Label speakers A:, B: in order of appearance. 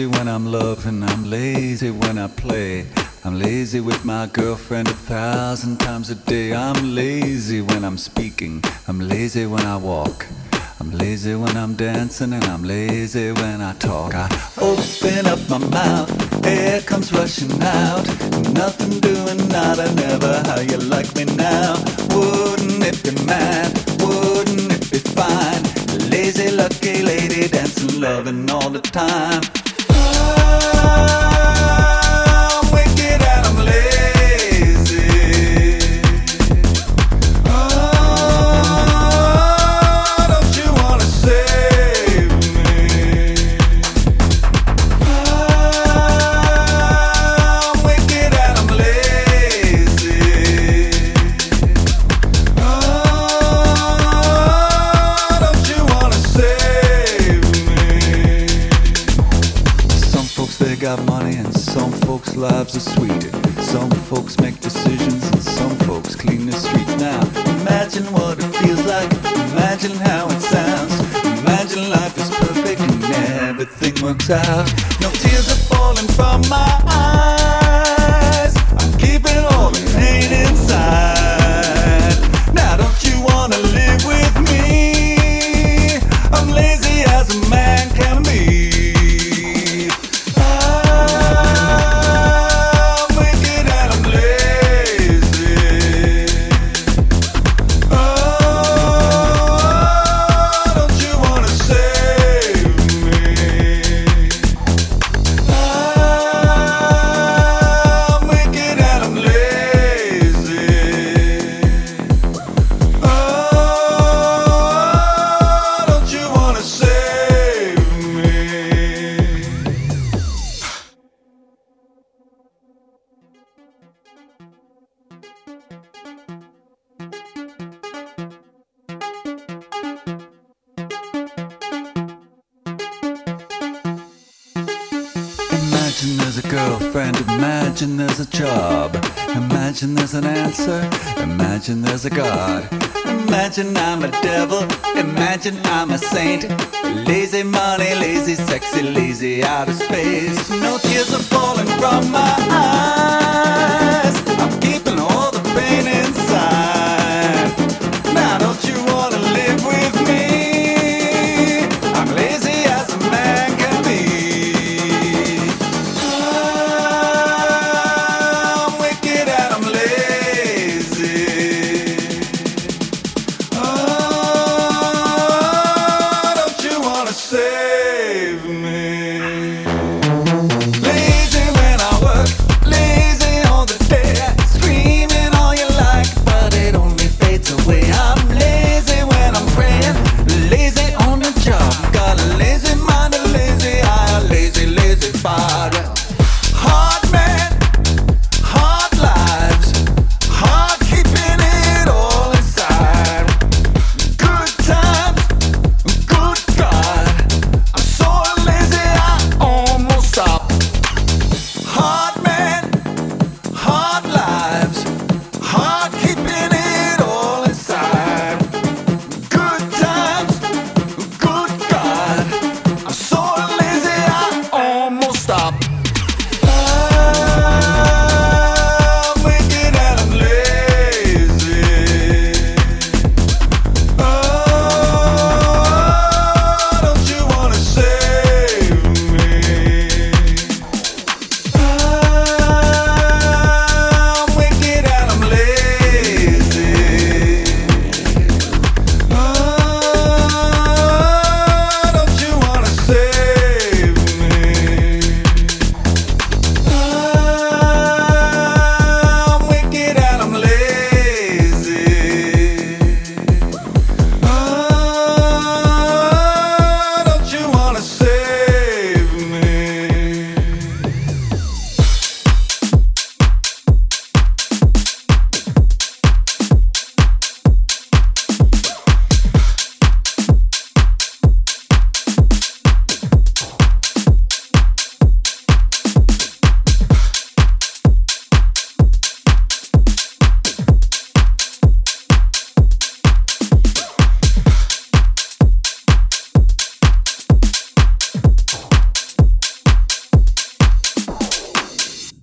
A: Lazy when I'm loving, I'm lazy when I play. I'm lazy with my girlfriend a thousand times a day. I'm lazy when I'm speaking, I'm lazy when I walk. I'm lazy when I'm dancing and I'm lazy when I talk. I open up my mouth, air comes rushing out. Nothing doing, nada, never. How you like me now? Wouldn't it be mad? Wouldn't it be fine? Lazy, lucky lady dancing, loving all the time. Got money and some folks' lives are sweet. Some folks make decisions and some folks clean the streets. Now imagine what it feels like. Imagine how it sounds. Imagine life is perfect and everything works out. No tears are falling from my eyes. I'm keeping all the pain inside. There's a girlfriend, imagine there's a job. Imagine there's an answer, imagine there's a God. Imagine I'm a devil, imagine I'm a saint. Lazy money, lazy sexy, lazy out of space. No tears are falling from my eyes. I'm